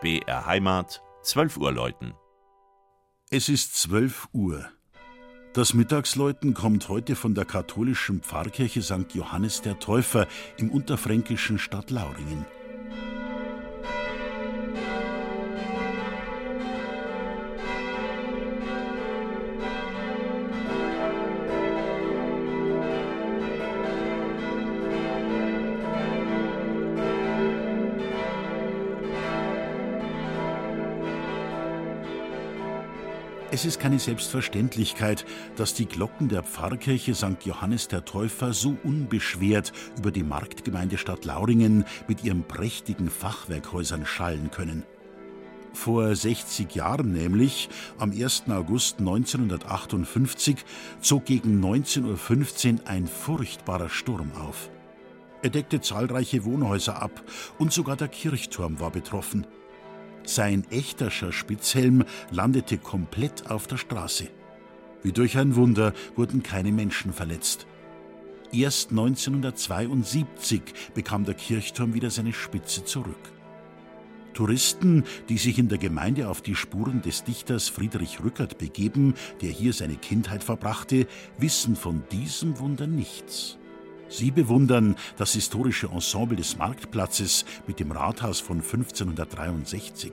BR Heimat, 12 Uhr läuten. Es ist 12 Uhr. Das Mittagsläuten kommt heute von der katholischen Pfarrkirche St. Johannes der Täufer im unterfränkischen Stadt Es ist keine Selbstverständlichkeit, dass die Glocken der Pfarrkirche St. Johannes der Täufer so unbeschwert über die Marktgemeindestadt Lauringen mit ihren prächtigen Fachwerkhäusern schallen können. Vor 60 Jahren nämlich, am 1. August 1958, zog gegen 19.15 Uhr ein furchtbarer Sturm auf. Er deckte zahlreiche Wohnhäuser ab und sogar der Kirchturm war betroffen. Sein echterscher Spitzhelm landete komplett auf der Straße. Wie durch ein Wunder wurden keine Menschen verletzt. Erst 1972 bekam der Kirchturm wieder seine Spitze zurück. Touristen, die sich in der Gemeinde auf die Spuren des Dichters Friedrich Rückert begeben, der hier seine Kindheit verbrachte, wissen von diesem Wunder nichts. Sie bewundern das historische Ensemble des Marktplatzes mit dem Rathaus von 1563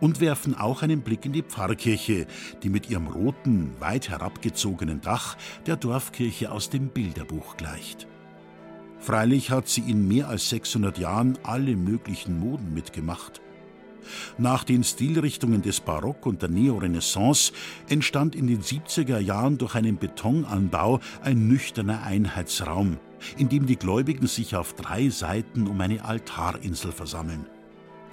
und werfen auch einen Blick in die Pfarrkirche, die mit ihrem roten, weit herabgezogenen Dach der Dorfkirche aus dem Bilderbuch gleicht. Freilich hat sie in mehr als 600 Jahren alle möglichen Moden mitgemacht. Nach den Stilrichtungen des Barock und der Neorenaissance entstand in den 70er Jahren durch einen Betonanbau ein nüchterner Einheitsraum, in dem die Gläubigen sich auf drei Seiten um eine Altarinsel versammeln.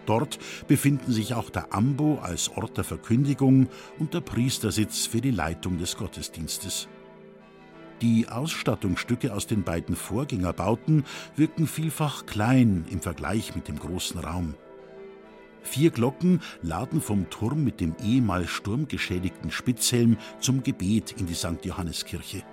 Dort befinden sich auch der Ambo als Ort der Verkündigung und der Priestersitz für die Leitung des Gottesdienstes. Die Ausstattungsstücke aus den beiden Vorgängerbauten wirken vielfach klein im Vergleich mit dem großen Raum. Vier Glocken laden vom Turm mit dem ehemals sturmgeschädigten Spitzhelm zum Gebet in die St. Johanneskirche.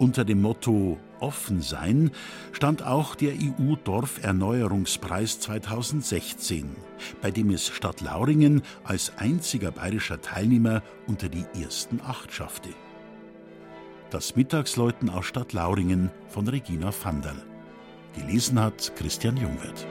Unter dem Motto Offen sein stand auch der EU-Dorferneuerungspreis 2016, bei dem es Stadt Lauringen als einziger bayerischer Teilnehmer unter die ersten acht schaffte. Das Mittagsläuten aus Stadt Lauringen von Regina Vandal. Gelesen hat Christian Jungwirth.